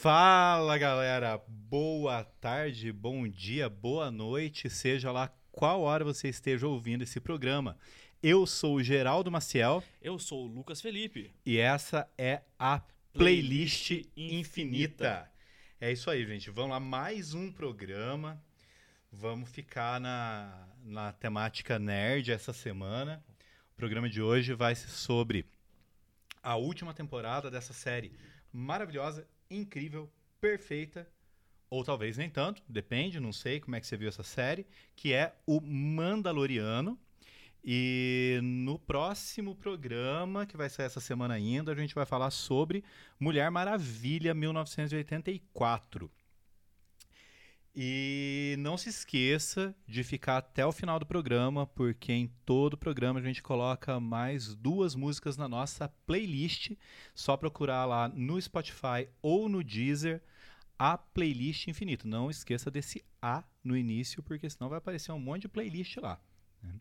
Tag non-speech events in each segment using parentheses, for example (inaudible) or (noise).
Fala galera, boa tarde, bom dia, boa noite, seja lá qual hora você esteja ouvindo esse programa. Eu sou o Geraldo Maciel Eu sou o Lucas Felipe. e essa é a Playlist Infinita. É isso aí, gente. Vamos lá, mais um programa. Vamos ficar na, na temática nerd essa semana. O programa de hoje vai ser sobre a última temporada dessa série maravilhosa, incrível, perfeita, ou talvez nem tanto, depende, não sei como é que você viu essa série, que é o Mandaloriano. E no próximo programa, que vai sair essa semana ainda, a gente vai falar sobre Mulher Maravilha 1984. E não se esqueça de ficar até o final do programa, porque em todo o programa a gente coloca mais duas músicas na nossa playlist. Só procurar lá no Spotify ou no Deezer a playlist infinita. Não esqueça desse A no início, porque senão vai aparecer um monte de playlist lá. né?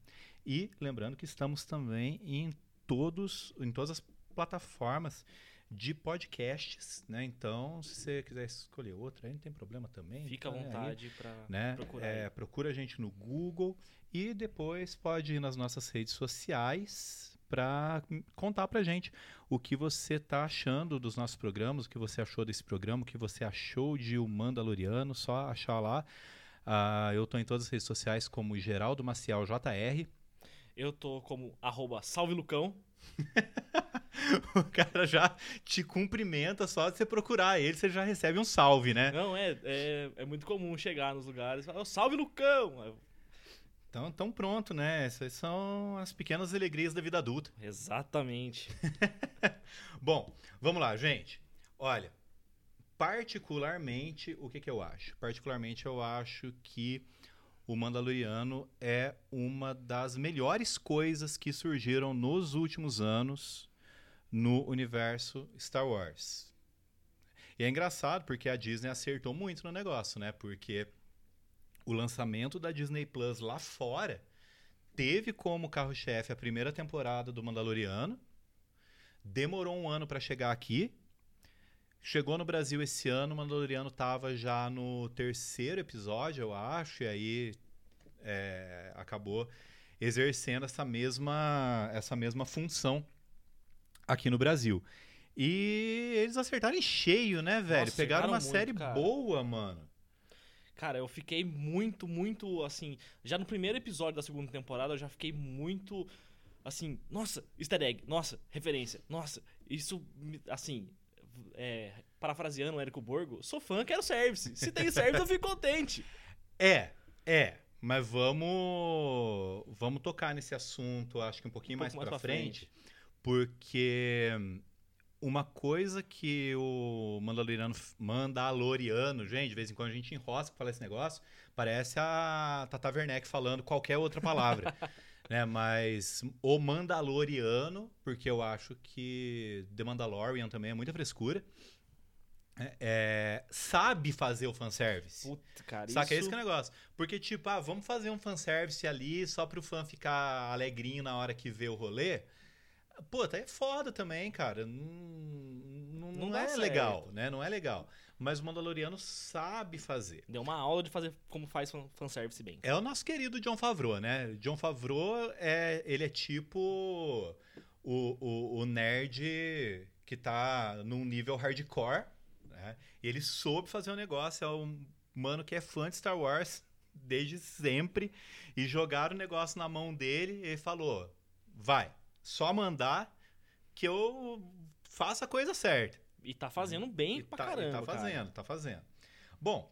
E lembrando que estamos também em todos, em todas as plataformas de podcasts, né? Então, se você quiser escolher outra, aí não tem problema também. Fica à tá, né? Aí, vontade pra né? procurar. É, procura a gente no Google e depois pode ir nas nossas redes sociais para contar pra gente o que você tá achando dos nossos programas, o que você achou desse programa, o que você achou de O Mandaloriano, só achar lá. Ah, eu tô em todas as redes sociais como Geraldo Maciel JR. Eu tô como arroba salve Lucão. (laughs) (laughs) o cara já te cumprimenta só de você procurar ele, você já recebe um salve, né? Não, é, é, é muito comum chegar nos lugares e falar, "Ô, salve Lucão! Então, então pronto, né? Essas são as pequenas alegrias da vida adulta. Exatamente. (laughs) Bom, vamos lá, gente. Olha, particularmente, o que, que eu acho? Particularmente, eu acho que o Mandaloriano é uma das melhores coisas que surgiram nos últimos anos no universo Star Wars. E é engraçado porque a Disney acertou muito no negócio, né? Porque o lançamento da Disney Plus lá fora teve como carro-chefe a primeira temporada do Mandaloriano. Demorou um ano para chegar aqui. Chegou no Brasil esse ano, o Mandaloriano tava já no terceiro episódio, eu acho, e aí é, acabou exercendo essa mesma, essa mesma função aqui no Brasil. E eles acertaram em cheio, né, velho? Nossa, Pegaram uma muito, série cara. boa, mano. Cara, eu fiquei muito, muito, assim... Já no primeiro episódio da segunda temporada, eu já fiquei muito, assim... Nossa, easter egg. Nossa, referência. Nossa, isso, assim... É, parafraseando o Érico Borgo, sou fã, quero service. Se tem service, eu fico contente. É, é. Mas vamos, vamos tocar nesse assunto, acho que um pouquinho Um mais, mais pra frente, porque uma coisa que o Mandaloriano, Mandaloriano, gente, de vez em quando a gente enrosca pra falar esse negócio, parece a Tata Werneck falando qualquer outra palavra. (laughs) né? Mas o Mandaloriano, porque eu acho que The Mandalorian também é muita frescura, é, é, sabe fazer o fanservice. Puta, cara, Saca? É isso... esse que é o negócio. Porque, tipo, ah, vamos fazer um fanservice ali só pro fã ficar alegrinho na hora que vê o rolê. Pô, tá é foda também, cara. Não, não, Não não é certo. legal, né? Não é legal. Mas o Mandaloriano sabe fazer. Deu uma aula de fazer como faz fan- fanservice bem. É o nosso querido John Favreau, né? John Favreau, é, ele é tipo o, o, o nerd que tá num nível hardcore, né? Ele soube fazer um negócio, é um mano que é fã de Star Wars desde sempre e jogaram o negócio na mão dele e falou, vai, só mandar que eu faça a coisa certa. E tá fazendo bem E pra tá, e caramba, tá fazendo, tá fazendo. Bom,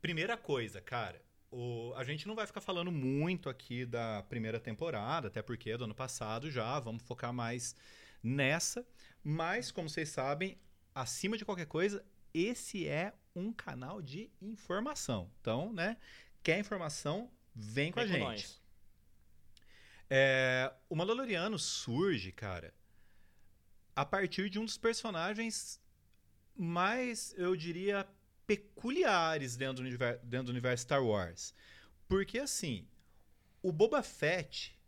primeira coisa, cara. o- a gente não vai ficar falando muito aqui da primeira temporada, até porque é do ano passado já. Vamos focar mais nessa. Mas, como vocês sabem, acima de qualquer coisa, esse é um canal de informação. Então, né? Quer informação? Vem com Vem a com gente. nós. É, o Mandaloriano surge, cara, a partir de um dos personagens mais, eu diria, peculiares dentro do, univer- dentro do universo Star Wars. Porque, assim, o Boba Fett,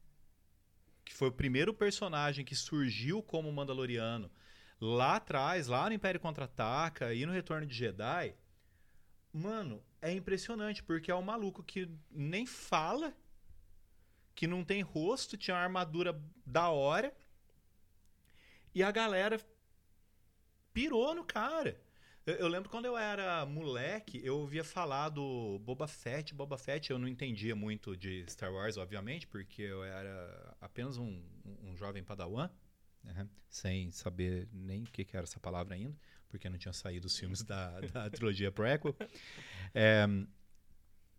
que foi o primeiro personagem que surgiu como Mandaloriano lá atrás, lá no Império Contra-Ataca e no Retorno de Jedi, mano, é impressionante, porque é um maluco que nem fala, que não tem rosto, tinha uma armadura da hora, e a galera pirou no cara. Eu, eu, lembro quando eu era moleque, eu ouvia falar do Boba Fett. Boba Fett eu não entendia muito de Star Wars, obviamente, porque eu era apenas um, um jovem padawan, né? sem saber nem o que, que, era essa palavra ainda, porque não tinha saído os filmes da, (laughs) da trilogia prequel. É,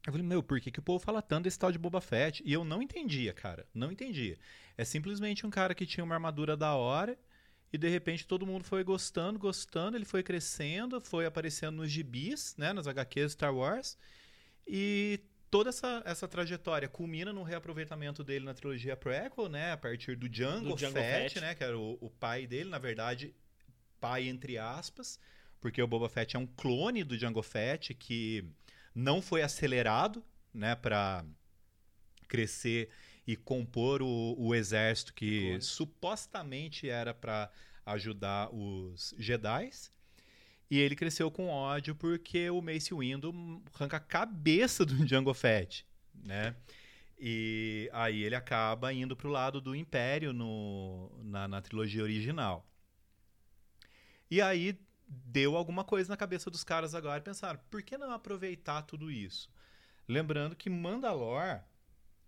eu falei, meu, por que, que o povo fala tanto desse tal de Boba Fett? E eu não entendia, cara. Não entendia. É simplesmente um cara que tinha uma armadura da hora e de repente todo mundo foi gostando, gostando, ele foi crescendo, foi aparecendo nos gibis, né, nas HQs Star Wars. E toda essa, essa trajetória culmina no reaproveitamento dele na trilogia prequel, né, a partir do Django, do Django Fett, Fett, né, que era o, o pai dele, na verdade, pai entre aspas, porque o Boba Fett é um clone do Django Fett que não foi acelerado, né, para crescer e compor o, o exército que Clone. supostamente era para ajudar os Jedi. E ele cresceu com ódio porque o Mace Windu arranca a cabeça do (laughs) Django Fett, né? E aí ele acaba indo pro lado do Império no, na, na trilogia original. E aí deu alguma coisa na cabeça dos caras agora e pensaram, por que não aproveitar tudo isso? Lembrando que Mandalore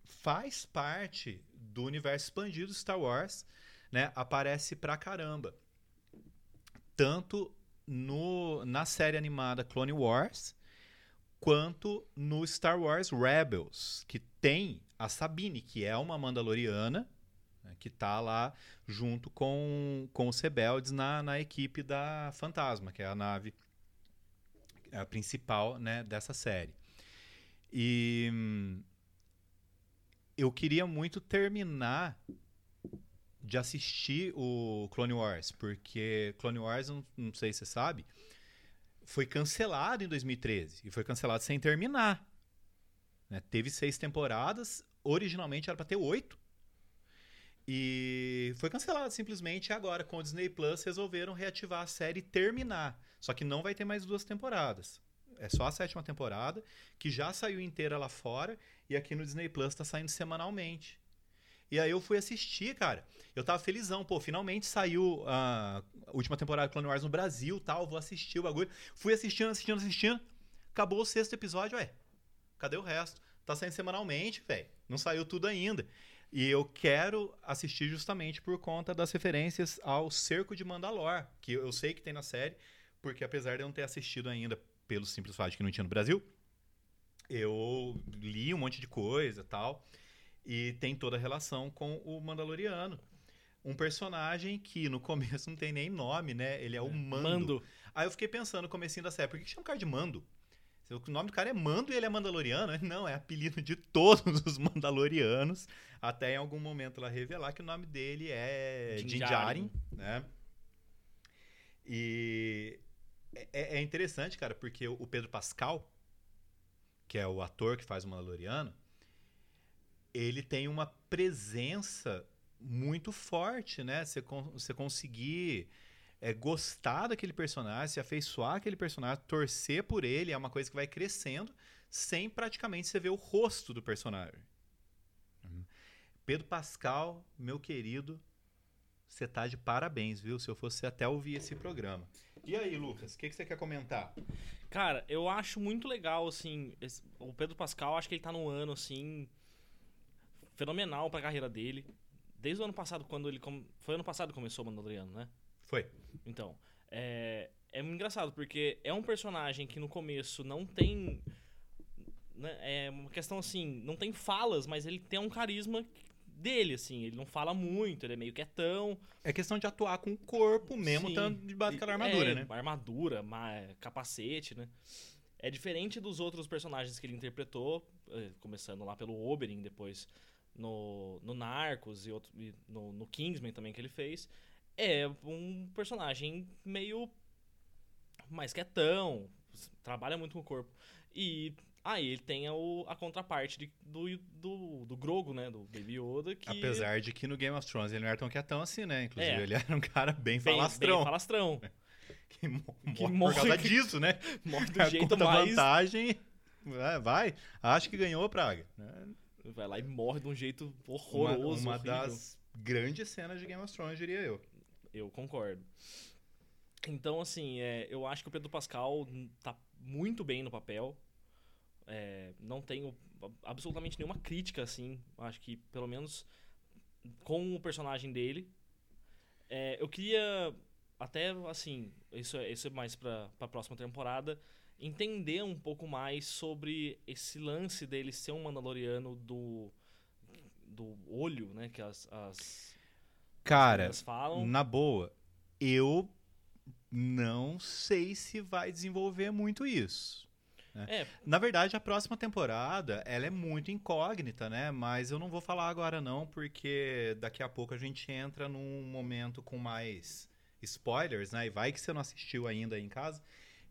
faz parte do universo expandido Star Wars, né? Aparece pra caramba. Tanto no, na série animada Clone Wars, quanto no Star Wars Rebels, que tem a Sabine, que é uma Mandaloriana, né, que tá lá junto com, com os rebeldes na, na equipe da Fantasma, que é a nave a principal né, dessa série. E eu queria muito terminar de assistir o Clone Wars, porque Clone Wars, não, não sei se você sabe, foi cancelado em 2013 e foi cancelado sem terminar. Né? Teve seis temporadas, originalmente era para ter oito. E foi cancelado simplesmente agora com o Disney Plus resolveram reativar a série e terminar. Só que não vai ter mais duas temporadas. É só a sétima temporada, que já saiu inteira lá fora, e aqui no Disney Plus tá saindo semanalmente. E aí eu fui assistir, cara. Eu tava felizão, pô, finalmente saiu a última temporada de Clone Wars no Brasil tal. Vou assistir o bagulho. Fui assistindo, assistindo, assistindo. Acabou o sexto episódio, ué. Cadê o resto? Tá saindo semanalmente, velho. Não saiu tudo ainda. E eu quero assistir justamente por conta das referências ao Cerco de Mandalor, que eu sei que tem na série, porque apesar de eu não ter assistido ainda pelo simples fato de que não tinha no Brasil, eu li um monte de coisa tal. E tem toda a relação com o Mandaloriano. Um personagem que no começo não tem nem nome, né? Ele é o é, Mando. Mando. Aí eu fiquei pensando no comecinho da série, por que chama o cara de Mando? O nome do cara é Mando e ele é Mandaloriano? Não, é apelido de todos os Mandalorianos. Até em algum momento ela revelar que o nome dele é Jinjarin, né? E é, é, é, interessante, cara, porque o Pedro Pascal, que é o ator que faz o Mandaloriano, ele tem uma presença muito forte, né? Você, você conseguir é, gostar daquele personagem, se afeiçoar aquele personagem, torcer por ele, é uma coisa que vai crescendo, sem praticamente você ver o rosto do personagem. Uhum. Pedro Pascal, meu querido, você tá de parabéns, viu? Se eu fosse até ouvir esse programa. E aí, Lucas, o que, que você quer comentar? Cara, eu acho muito legal, assim, esse, o Pedro Pascal, acho que ele tá num ano, assim, fenomenal pra carreira dele. Desde o ano passado, quando ele... Foi ano passado que começou o Mandaloriano, né? Foi. Então, é, é muito engraçado, porque é um personagem que no começo não tem... Né, é uma questão, assim, não tem falas, mas ele tem um carisma dele, assim. Ele não fala muito, ele é meio quietão. É questão de atuar com o corpo mesmo, Sim. tanto debaixo daquela armadura, é, né? Armadura, capacete, né? É diferente dos outros personagens que ele interpretou, eh, começando lá pelo Oberyn, depois no, no Narcos e, outro, e no, no Kingsman também que ele fez. É um personagem meio mais quietão, trabalha muito com o corpo. E aí ele tem o, a contraparte de- do, do, do Grogo, né? Do Baby Yoda, que... Apesar de que no Game of Thrones ele não era tão quietão assim, né? Inclusive, É. ele era um cara bem bem, falastrão. Bem falastrão. (laughs) Que, mo- Que morre por causa disso, né? (laughs) Morre do Cara, jeito mais... vantagem. é, vai, acho que ganhou a praga. né? Vai lá e morre de um jeito Uma, horroroso, uma horrível. das grandes cenas de Game of Thrones, diria eu. Eu concordo. Então, assim, é, eu acho que o Pedro Pascal tá muito bem no papel. É, não tenho absolutamente nenhuma crítica, assim. Acho que, pelo menos, com o personagem dele. É, eu queria, até, assim, isso é, isso é mais pra, pra próxima temporada, entender um pouco mais sobre esse lance dele ser um Mandaloriano do, do olho, né? Que as, as Cara, na boa, eu não sei se vai desenvolver muito isso. É, Na verdade, a próxima temporada, ela é muito incógnita, né? Mas eu não vou falar agora não, porque daqui a pouco a gente entra num momento com mais spoilers, né? E vai que você não assistiu ainda aí em casa.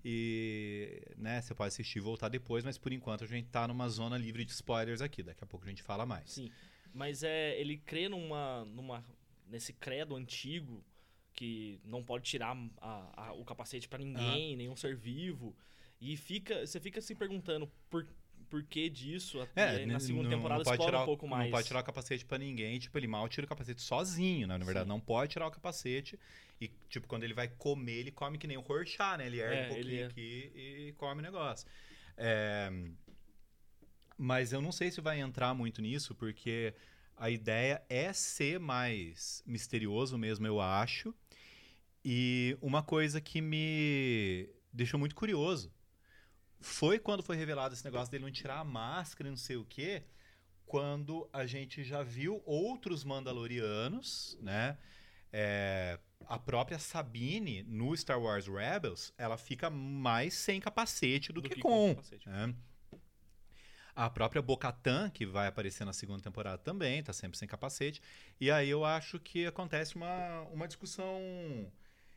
E, né, você pode assistir e voltar depois, mas por enquanto a gente tá numa zona livre de spoilers aqui. Daqui a pouco a gente fala mais. Sim, mas é ele crê numa, numa nesse credo antigo que não pode tirar a- a- o capacete pra ninguém, nenhum ser vivo. E fica, você fica se perguntando por, por que disso. É, e na segunda não- temporada não explora tirar, um pouco mais. Não pode tirar o capacete pra ninguém, tipo, ele mal tira o capacete sozinho, né? Na verdade, Sim. não pode tirar o capacete. E, tipo, quando ele vai comer, ele come que nem o Rorschach, né? Ele ergue É, um pouquinho é. aqui e come o negócio. É, Mas eu não sei se vai entrar muito nisso, porque a ideia é ser mais misterioso mesmo, eu acho. E uma coisa que me deixou muito curioso foi quando foi revelado esse negócio dele não tirar a máscara e não sei o quê, quando a gente já viu outros Mandalorianos, né? É, a própria Sabine no Star Wars Rebels, ela fica mais sem capacete do, Do que, que com. com capacete. né? A própria Bocatan, que vai aparecer na segunda temporada também, tá sempre sem capacete. E aí eu acho que acontece uma, uma discussão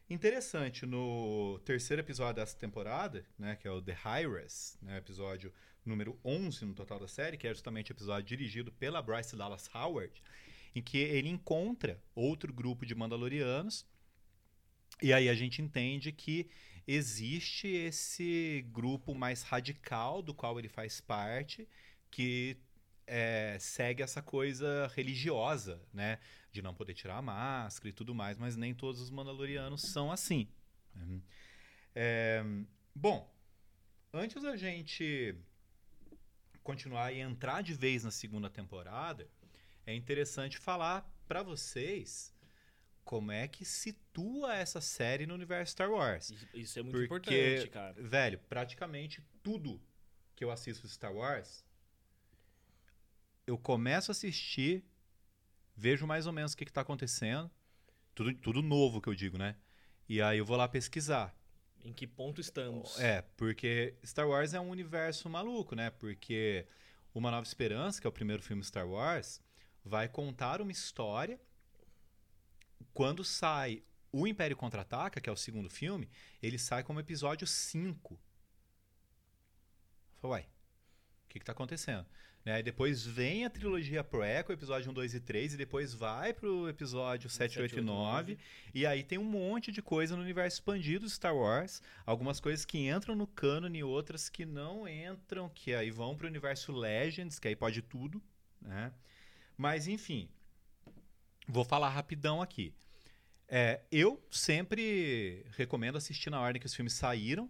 interessante no terceiro episódio dessa temporada, né, que é o The High-Res, né, episódio número 11 no total da série, que é justamente o episódio dirigido pela Bryce Dallas Howard, em que ele encontra outro grupo de Mandalorianos, e aí a gente entende que existe esse grupo mais radical do qual ele faz parte, que é, segue essa coisa religiosa, né? De não poder tirar a máscara e tudo mais, mas nem todos os Mandalorianos são assim. né? É, bom, antes da gente continuar e entrar de vez na segunda temporada, é interessante falar para vocês como é que situa essa série no universo Star Wars. Isso- é muito Porque, importante, cara. velho, praticamente tudo que eu assisto de Star Wars, eu começo a assistir, vejo mais ou menos o que, está acontecendo, tudo, tudo novo que eu digo, né? E aí eu vou lá pesquisar. Em que ponto estamos? É, porque Star Wars é um universo maluco, né? Porque Uma Nova Esperança, que é o primeiro filme Star Wars, vai contar uma história. Quando sai o Império Contra-Ataca, que é o segundo filme, ele sai como episódio 5. Falei, uai, o que, tá acontecendo? Né? Depois vem a trilogia Prequel, episódio 1, 2 e 3, e depois vai pro episódio 7, 8 e 9. E aí tem um monte de coisa no universo expandido de Star Wars. Algumas coisas que entram no cânone e outras que não entram, que aí vão pro universo Legends, que aí pode tudo, né? Mas enfim, vou falar rapidão aqui. É, eu sempre recomendo assistir na ordem que os filmes saíram,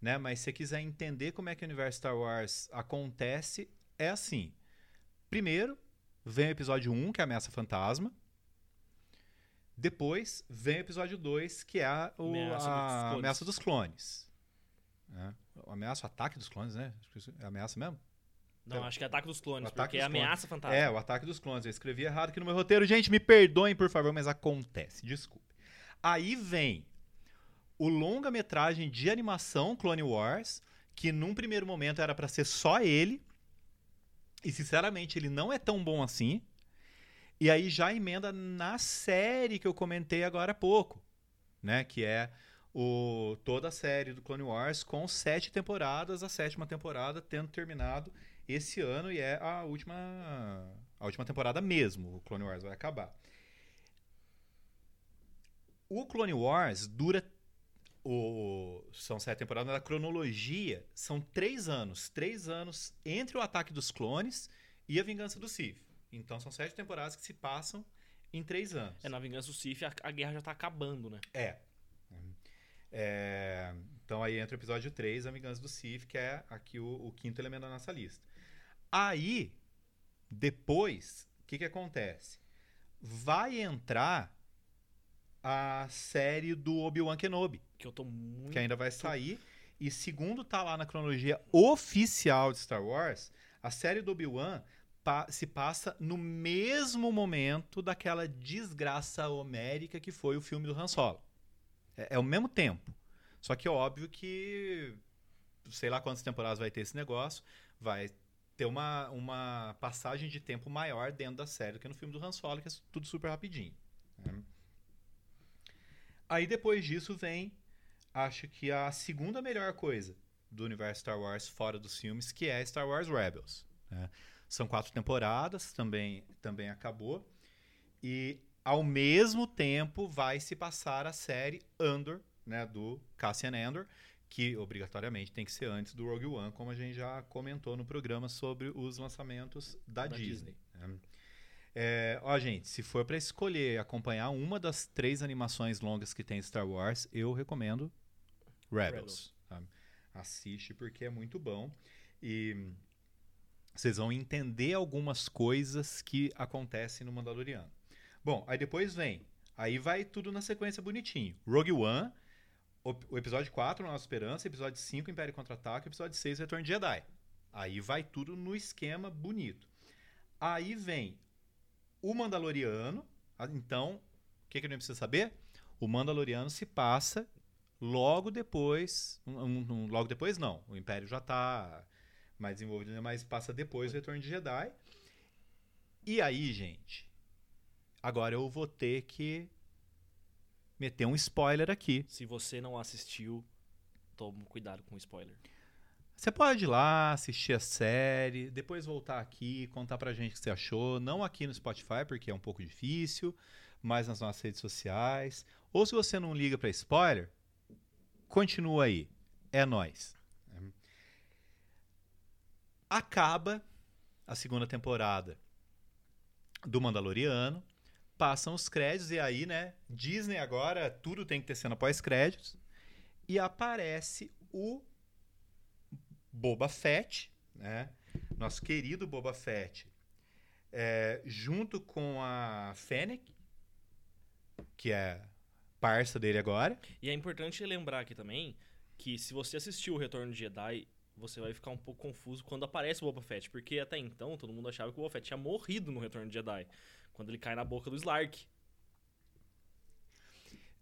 né? Mas se você quiser entender como é que o universo Star Wars acontece, é assim. Primeiro, vem o episódio 1, que é a Ameaça Fantasma. Depois, vem o episódio 2, que é a, o- Ameaça dos a Clones. Ameaça dos Clones. É. O Ameaça, o ataque dos clones, né? É ameaça mesmo? Não, acho que é Ataque dos Clones, Ataque porque é dos Clones. ameaça fantasma. É, o ataque dos clones. Eu escrevi errado aqui no meu roteiro. Gente, me perdoem, por favor, mas acontece. Desculpe. Aí vem o longa-metragem de animação Clone Wars, que num primeiro momento era pra ser só ele. E sinceramente, ele não é tão bom assim. E aí já emenda na série que eu comentei agora há pouco, né, que é o, toda a série do Clone Wars com sete temporadas, a sétima temporada tendo terminado esse ano e é a última a última temporada mesmo. O Clone Wars vai acabar. O Clone Wars dura o, são sete temporadas, a cronologia são três anos. Três anos entre o ataque dos clones e a vingança do Sith. Então são sete temporadas que se passam em três anos. É, na vingança do Sith a, a guerra já tá acabando, né? É. É, então aí entra o episódio 3, A Vingança do Sith, que é aqui o, o quinto elemento da nossa lista. Aí, depois, o que, que acontece? Vai entrar a série do Obi-Wan Kenobi. Que eu tô muito. Que ainda vai sair. E segundo tá lá na cronologia oficial de Star Wars, a série do Obi-Wan pa se passa no mesmo momento daquela desgraça homérica que foi o filme do Han Solo. É, é o mesmo tempo. Só que é óbvio que sei lá quantas temporadas vai ter esse negócio, vai ter uma, uma passagem de tempo maior dentro da série do que no filme do Han Solo, que é tudo super rapidinho. Né? Aí depois disso vem, acho que a segunda melhor coisa do universo Star Wars fora dos filmes, que é Star Wars Rebels. Né? São quatro temporadas, também, também acabou. E ao mesmo tempo vai se passar a série Andor, né, do Cassian Andor, que obrigatoriamente tem que ser antes do Rogue One, como a gente já comentou no programa sobre os lançamentos da, da Disney. Disney. Né? É, ó, gente, se for para escolher acompanhar uma das três animações longas que tem Star Wars, eu recomendo Rebels. Tá? Assiste porque é muito bom e vocês vão entender algumas coisas que acontecem no Mandaloriano. Bom, aí depois vem. Aí vai tudo na sequência bonitinho. Rogue One, o, episódio 4, Nossa Esperança, episódio 5, Império Contra-Ataque, episódio 6, Retorno de Jedi. Aí vai tudo no esquema bonito. Aí vem o Mandaloriano. Então, o que, que a gente precisa saber? O Mandaloriano se passa logo depois. Um, um, logo depois, não. O Império já está mais desenvolvido, mas passa depois do Retorno de Jedi. E aí, gente, Agora eu vou ter que meter um spoiler aqui. Se você não assistiu, tome cuidado com o spoiler. Você pode ir lá, assistir a série, depois voltar aqui, contar pra gente o que você achou. Não aqui no Spotify, porque é um pouco difícil, mas nas nossas redes sociais. Ou se você não liga para spoiler, continua aí. É nós. Acaba a segunda temporada do Mandaloriano passam os créditos e aí, né, Disney agora, tudo tem que ter cena pós-créditos. E aparece o Boba Fett, né? Nosso querido Boba Fett, é, junto com a Fennec, que é parça dele agora. E é importante lembrar aqui também que se você assistiu o Retorno de Jedi, você vai ficar um pouco confuso quando aparece o Boba Fett, porque até então todo mundo achava que o Boba Fett tinha morrido no Retorno de Jedi. Quando ele cai na boca do Slark.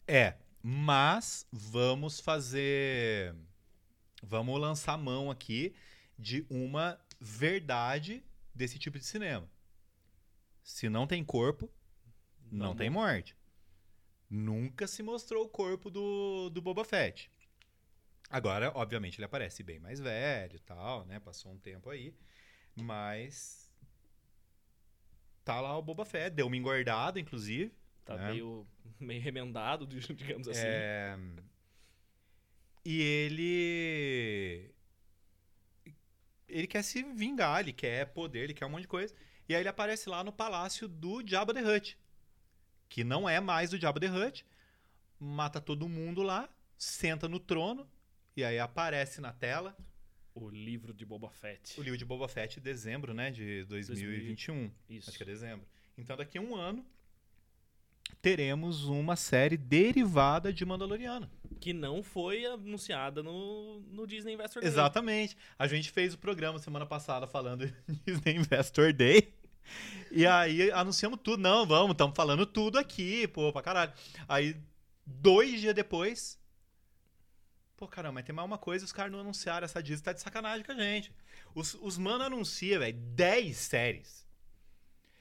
É, mas vamos fazer. Vamos lançar mão aqui de uma verdade desse tipo de cinema. Se não tem corpo, não, não tem morte. Nunca se mostrou o corpo do, do Boba Fett. Agora, obviamente, ele aparece bem mais velho e tal, né? Passou um tempo aí. Mas tá lá o Boba Fett, deu uma engordada, inclusive. Tá né? meio, meio remendado, (laughs) digamos assim. É... E ele. Ele quer se vingar, ele quer poder, ele quer um monte de coisa. E aí ele aparece lá no palácio do Jabba the Hutt. Que não é mais do Jabba the Hutt. Mata todo mundo lá, senta no trono. E aí aparece na tela o livro de Boba Fett. O livro de Boba Fett, dezembro, né? De 2021. Isso. Acho que é dezembro. Então, daqui a um ano, teremos uma série derivada de Mandaloriano. Que não foi anunciada no, no Disney Investor Day. Exatamente. A gente fez o programa semana passada falando (laughs) Disney Investor Day. E aí anunciamos tudo. Não, vamos, estamos falando tudo aqui, pô, pra caralho. Aí, dois dias depois, Pô, caramba, mas tem mais uma coisa, os caras não anunciaram essa Disney, tá de sacanagem com a gente. Os, os mano anuncia, velho, 10 séries.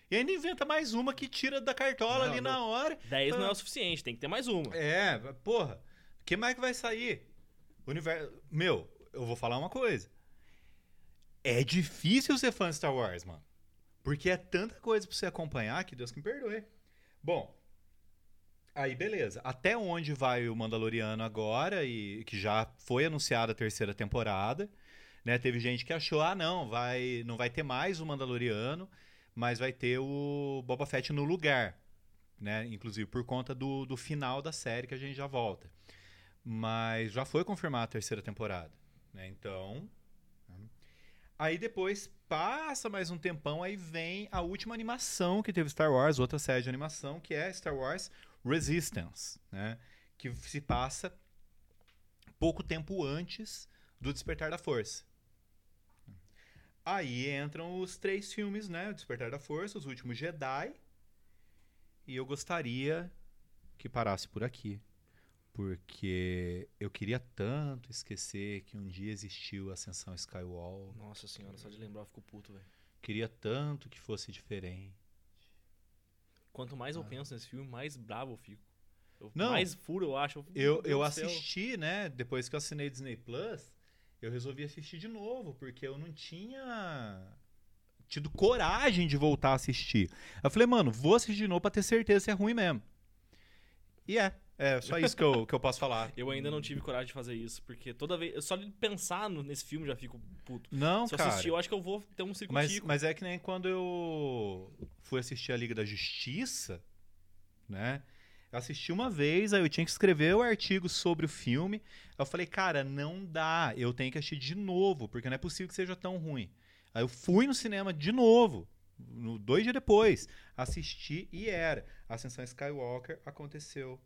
E ainda inventa mais uma que tira da cartola não, ali na hora. 10 não é o suficiente, tem que ter mais uma. É, porra. que mais que vai sair? Universo... Meu, eu vou falar uma coisa. É difícil ser fã de Star Wars, mano. Porque é tanta coisa pra você acompanhar que Deus que me perdoe. Bom, aí beleza. Até onde vai o Mandaloriano agora e que já foi anunciada a terceira temporada, né? Teve gente que achou, ah, não, vai, não vai ter mais o Mandaloriano, mas vai ter o Boba Fett no lugar, né? Inclusive por conta do, do final da série que a gente já volta. Mas já foi confirmada a terceira temporada, né? Então, Aí depois passa mais um tempão, aí vem a última animação que teve Star Wars, outra série de animação, que é Star Wars Resistance, né? Que se passa pouco tempo antes do Despertar da Força. Aí entram os três filmes, né? O Despertar da Força, Os Últimos Jedi. E eu gostaria que parasse por aqui. Porque eu queria tanto esquecer que um dia existiu a Ascensão Skywalker. Nossa senhora, só de lembrar eu fico puto, velho. Queria tanto que fosse diferente. Quanto mais eu penso nesse filme, mais bravo eu fico. Eu- Não. Mais furo eu acho. Eu, eu céu. assisti, né? Depois que eu assinei Disney Plus, eu resolvi assistir de novo, porque eu não tinha tido coragem de voltar a assistir. Eu falei, mano, vou assistir de novo pra ter certeza se é ruim mesmo. E é. É só isso que eu, que eu posso falar. Eu ainda não tive coragem de fazer isso, porque toda vez. Só de pensar no- nesse filme já fico puto. Não, Se eu cara. assistir, eu acho que eu vou ter um Mas, circo-tico. mas é que nem quando eu fui assistir a Liga da Justiça, né? Eu assisti uma vez, aí eu tinha que escrever o artigo sobre o filme. Eu falei, cara, não dá, eu tenho que assistir de novo, porque não é possível que seja tão ruim. Aí eu fui no cinema de novo, no, dois dias depois, assisti e era. A Ascensão Skywalker aconteceu.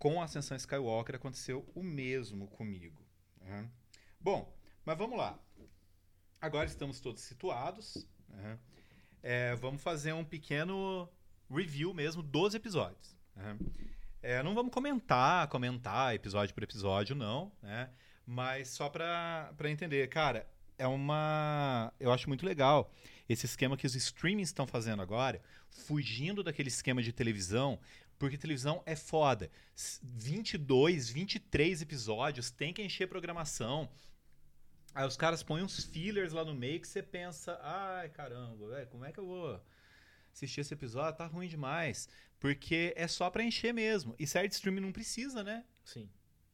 Com a Ascensão Skywalker aconteceu o mesmo comigo. né? Bom, mas vamos lá. Agora estamos todos situados. né? É, vamos fazer um pequeno review mesmo dos episódios. né? É, não vamos comentar, comentar episódio por episódio, não, né? Mas só pra entender, cara, é uma. Eu acho muito legal esse esquema que os streamings estão fazendo agora, fugindo daquele esquema de televisão, porque televisão é foda. S- 22, 23 episódios, tem que encher programação. Aí os caras põem uns fillers lá no meio que você pensa, ai caramba, velho, como é que eu vou assistir esse episódio? Tá ruim demais. Porque é só pra encher mesmo. E série de streaming não precisa, né? Sim.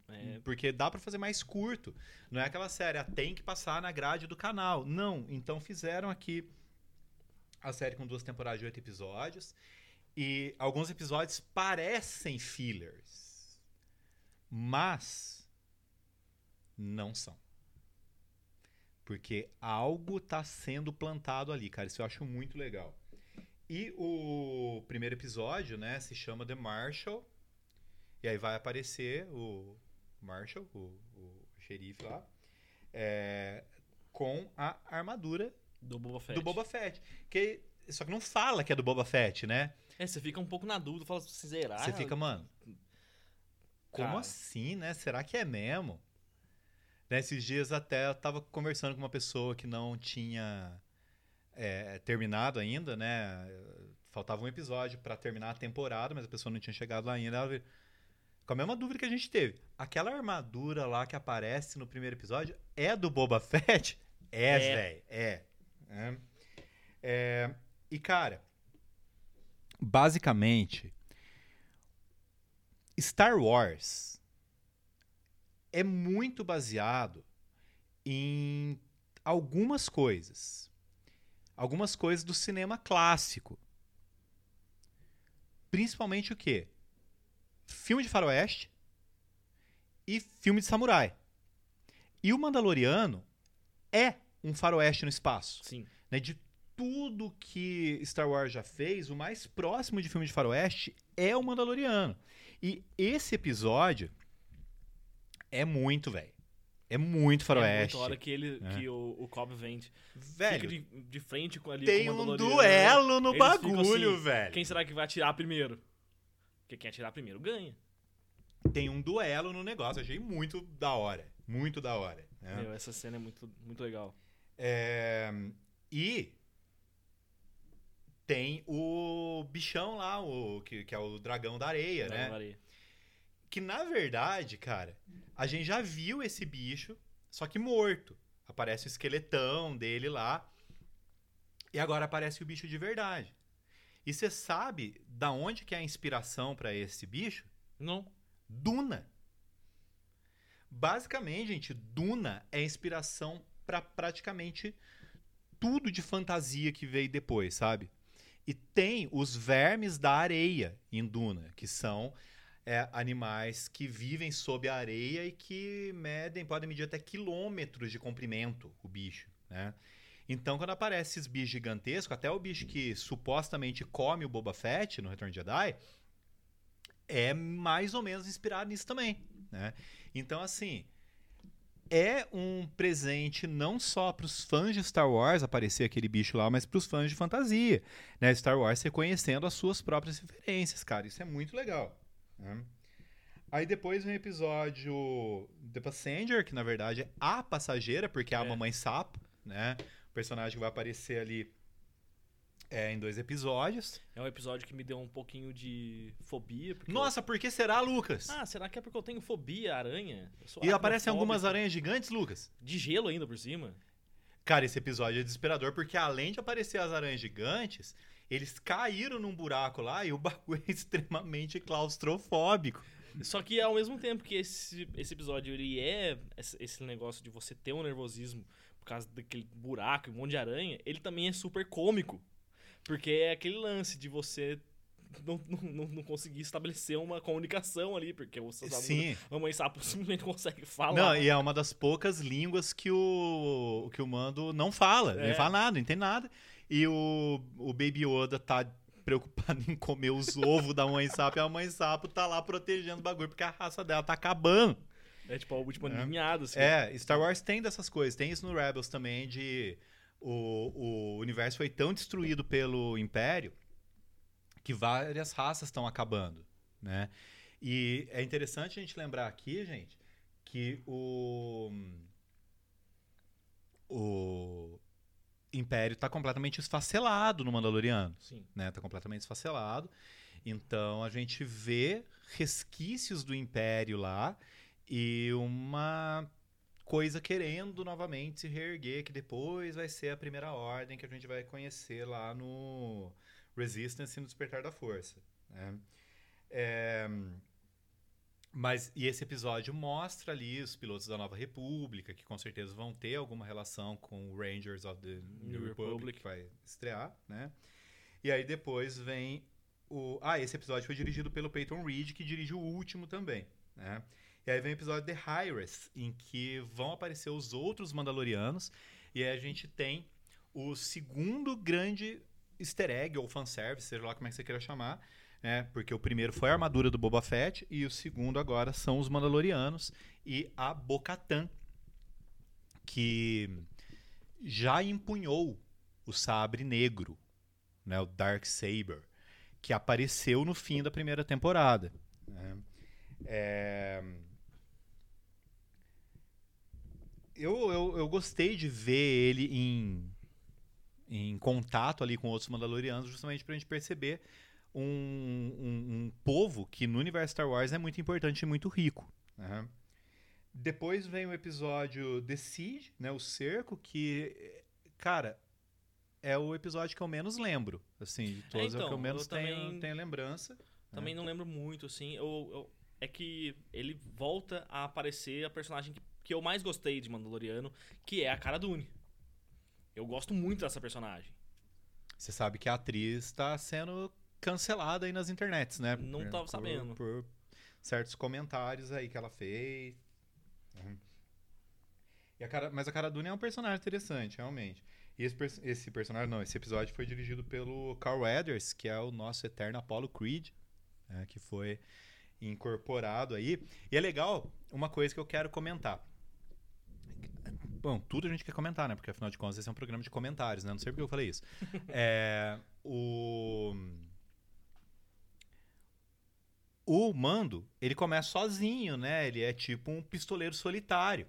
É, Porque dá pra fazer mais curto. Não é aquela série, ah, tem que passar na grade do canal. Não. Então fizeram aqui a série com duas temporadas de oito episódios. E alguns episódios parecem fillers. Mas não são. Porque algo tá sendo plantado ali, cara. Isso eu acho muito legal. E o primeiro episódio, né, se chama The Marshall. E aí vai aparecer o Marshall, o, o xerife lá, é, com a armadura do Boba Fett. do Boba Fett. Que, só que não fala que é do Boba Fett, né? É, você fica um pouco na dúvida, fala se zerar. Você fica, mano, como Cara. assim, né? Será que é mesmo? Nesses dias até eu tava conversando com uma pessoa que não tinha é, terminado ainda, né? Faltava um episódio pra terminar a temporada, mas a pessoa não tinha chegado lá ainda. Ela veio com a mesma dúvida que a gente teve. Aquela armadura lá que aparece no primeiro episódio é do Boba Fett? É, É. velho. É. É. É, E, cara, basicamente, Star Wars é muito baseado em algumas coisas. Algumas coisas do cinema clássico. Principalmente o quê? Filme de faroeste e filme de samurai. E o Mandaloriano é um faroeste no espaço Sim. né, de tudo que Star Wars já fez, o mais próximo de filme de faroeste é o Mandaloriano. E esse episódio é muito, velho. É muito É faroeste. muito hora que, ele, É. que o, o Cobb vende. velho, Fica de, de frente com ali tem com um duelo no Eles bagulho, assim, velho. Quem será que vai atirar primeiro? Porque quem atirar primeiro ganha. Tem um duelo no negócio. Achei muito da hora. Muito da hora. né? Meu, essa cena é muito, muito legal. É, E tem o bichão lá, o que, que é o dragão da areia, Da né? areia. Que na verdade, cara, a gente já viu esse bicho, só que morto. Aparece o esqueletão dele lá. E agora aparece o bicho de verdade. E você sabe da onde que é a inspiração para esse bicho? Não. Duna. Basicamente, gente, Duna é inspiração para praticamente tudo de fantasia que veio depois, sabe? E tem os vermes da areia em Duna, que são é, animais que vivem sob a areia e que medem, podem medir até quilômetros de comprimento, o bicho, né? Então, quando aparece esses bichos gigantescos, até o bicho que supostamente come o Boba Fett no Retorno de Jedi, é mais ou menos inspirado nisso também, né? Então, assim, é um presente não só para os fãs de Star Wars aparecer aquele bicho lá, mas para os fãs de fantasia, né? Star Wars reconhecendo as suas próprias referências, cara. Isso é muito legal. Né? Aí depois vem o episódio The Passenger, que na verdade é a passageira, porque é a É. mamãe sapo, né? O personagem que vai aparecer ali é, em dois episódios. É um episódio que me deu um pouquinho de fobia. porque eu- Nossa, por que será, Lucas? Ah, será que é porque eu tenho fobia aranha? E aparecem algumas aranhas gigantes, Lucas? De gelo ainda por cima. Cara, esse episódio é desesperador, porque além de aparecer as aranhas gigantes, eles caíram num buraco lá e o bagulho é (laughs) extremamente claustrofóbico. Só que ao mesmo tempo que esse, esse episódio ele é esse negócio de você ter um nervosismo por causa daquele buraco e um monte de aranha, ele também é super cômico. Porque é aquele lance de você não, não, não- estabelecer uma comunicação ali, porque o Sim. mamãe sapo (laughs) simplesmente consegue falar. Não, e é uma das poucas línguas que o, que o Mando não fala. É. Não fala nada, não entende nada. E o, o Baby Yoda tá preocupado (laughs) em comer os ovos da mãe sapo e a mãe sapo tá lá protegendo o bagulho porque a raça dela tá acabando. É tipo a última É. ninhada, assim. É, Star Wars tem dessas coisas. Tem isso no Rebels também, de o, o universo foi tão destruído pelo Império que várias raças estão acabando, né? E é interessante a gente lembrar aqui, gente, que o o Império está completamente esfacelado no Mandaloriano Sim. né? Tá completamente esfacelado. Então a gente vê resquícios do Império lá e uma coisa querendo novamente se reerguer, que depois vai ser a primeira ordem que a gente vai conhecer lá no Resistance e no Despertar da Força. né? É, Mas, e esse episódio mostra ali os pilotos da Nova República, que com certeza vão ter alguma relação com o Rangers of the New, New Republic, Republic. que vai estrear, né? E aí depois vem o... Ah, esse episódio foi dirigido pelo Peyton Reed, que dirige o último também, né? E aí vem o episódio The Hyrus, em que vão aparecer os outros Mandalorianos, e aí a gente tem o segundo grande easter egg, ou fanservice, seja lá como é que você queira chamar, né? Porque o primeiro foi a armadura do Boba Fett, e o segundo agora são os Mandalorianos e a Bo-Katan, que já empunhou o sabre negro, né? O Dark Saber, que apareceu no fim da primeira temporada. né? É, Eu, eu, eu gostei de ver ele em, em contato ali com outros Mandalorianos, justamente pra gente perceber um, um, um povo que no universo Star Wars é muito importante e muito rico. né? Depois vem o episódio The Siege, né, o cerco, que, cara, é o episódio que eu menos lembro. Assim, de todos é, o que eu então, menos eu tenho, também- tenho lembrança. Também né? não lembro muito, assim. Eu, eu- é que ele volta a aparecer a personagem que, que eu mais gostei de Mandaloriano, que é a Cara Dune. Eu gosto muito dessa personagem. Você sabe que a atriz está sendo cancelada aí nas internets, né? Não Por- tava por- sabendo. Por certos comentários aí que ela fez. Uhum. A cara, mas a Cara Dune é um personagem interessante, realmente. E esse, esse personagem, não, esse episódio foi dirigido pelo Carl Weathers, que é o nosso eterno Apollo Creed, né, que foi incorporado aí. E é legal, uma coisa que eu quero comentar. Bom, tudo a gente quer comentar, né? Porque afinal de contas esse é um programa de comentários, né? Não sei porque eu falei isso. (laughs) é, o o Mando, ele começa sozinho, né? Ele é tipo um pistoleiro solitário.